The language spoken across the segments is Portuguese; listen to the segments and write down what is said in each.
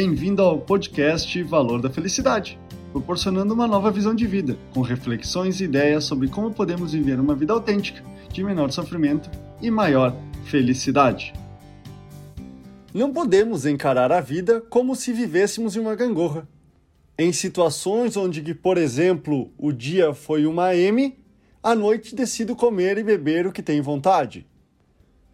Bem-vindo ao podcast Valor da Felicidade, proporcionando uma nova visão de vida, com reflexões e ideias sobre como podemos viver uma vida autêntica, de menor sofrimento e maior felicidade. Não podemos encarar a vida como se vivêssemos em uma gangorra. Em situações onde, por exemplo, o dia foi uma M, à noite decido comer e beber o que tem vontade.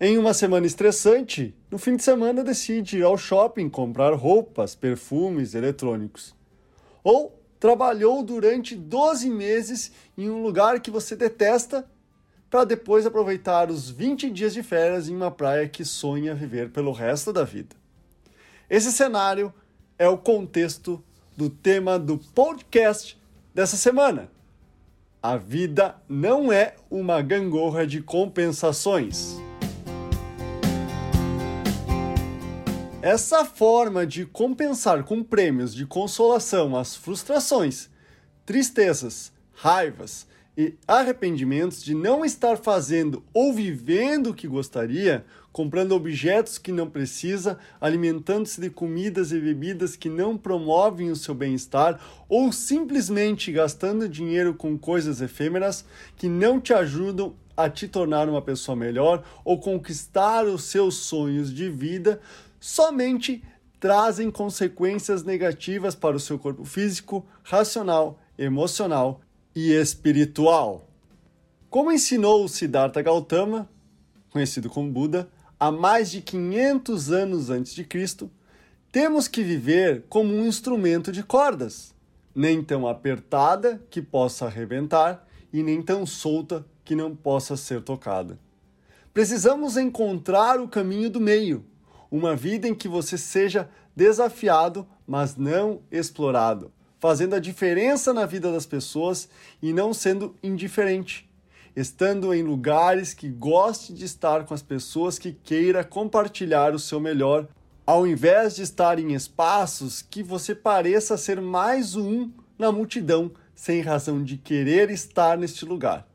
Em uma semana estressante, no fim de semana decide ir ao shopping comprar roupas, perfumes, eletrônicos. Ou trabalhou durante 12 meses em um lugar que você detesta para depois aproveitar os 20 dias de férias em uma praia que sonha viver pelo resto da vida. Esse cenário é o contexto do tema do podcast dessa semana. A vida não é uma gangorra de compensações. Essa forma de compensar com prêmios de consolação as frustrações, tristezas, raivas e arrependimentos de não estar fazendo ou vivendo o que gostaria, comprando objetos que não precisa, alimentando-se de comidas e bebidas que não promovem o seu bem-estar ou simplesmente gastando dinheiro com coisas efêmeras que não te ajudam a te tornar uma pessoa melhor ou conquistar os seus sonhos de vida somente trazem consequências negativas para o seu corpo físico, racional, emocional e espiritual. Como ensinou Siddhartha Gautama, conhecido como Buda, há mais de 500 anos antes de Cristo, temos que viver como um instrumento de cordas, nem tão apertada que possa arrebentar e nem tão solta que não possa ser tocada. Precisamos encontrar o caminho do meio, uma vida em que você seja desafiado, mas não explorado, fazendo a diferença na vida das pessoas e não sendo indiferente, estando em lugares que goste de estar com as pessoas que queira compartilhar o seu melhor, ao invés de estar em espaços que você pareça ser mais um na multidão sem razão de querer estar neste lugar.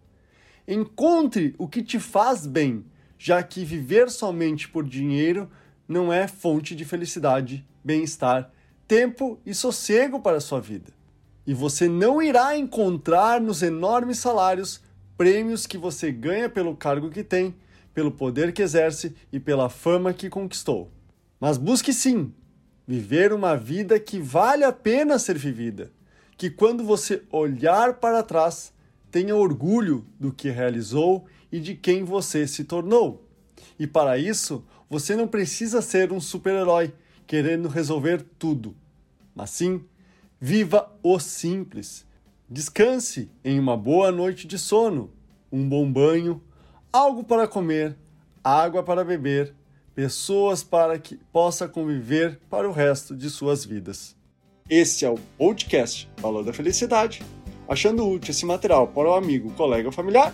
Encontre o que te faz bem, já que viver somente por dinheiro não é fonte de felicidade, bem-estar, tempo e sossego para a sua vida. E você não irá encontrar nos enormes salários prêmios que você ganha pelo cargo que tem, pelo poder que exerce e pela fama que conquistou. Mas busque sim viver uma vida que vale a pena ser vivida, que quando você olhar para trás, tenha orgulho do que realizou e de quem você se tornou. E para isso, você não precisa ser um super-herói querendo resolver tudo, mas sim viva o simples. Descanse em uma boa noite de sono, um bom banho, algo para comer, água para beber, pessoas para que possa conviver para o resto de suas vidas. Esse é o podcast Valor da Felicidade. Achando útil esse material para o amigo, colega ou familiar,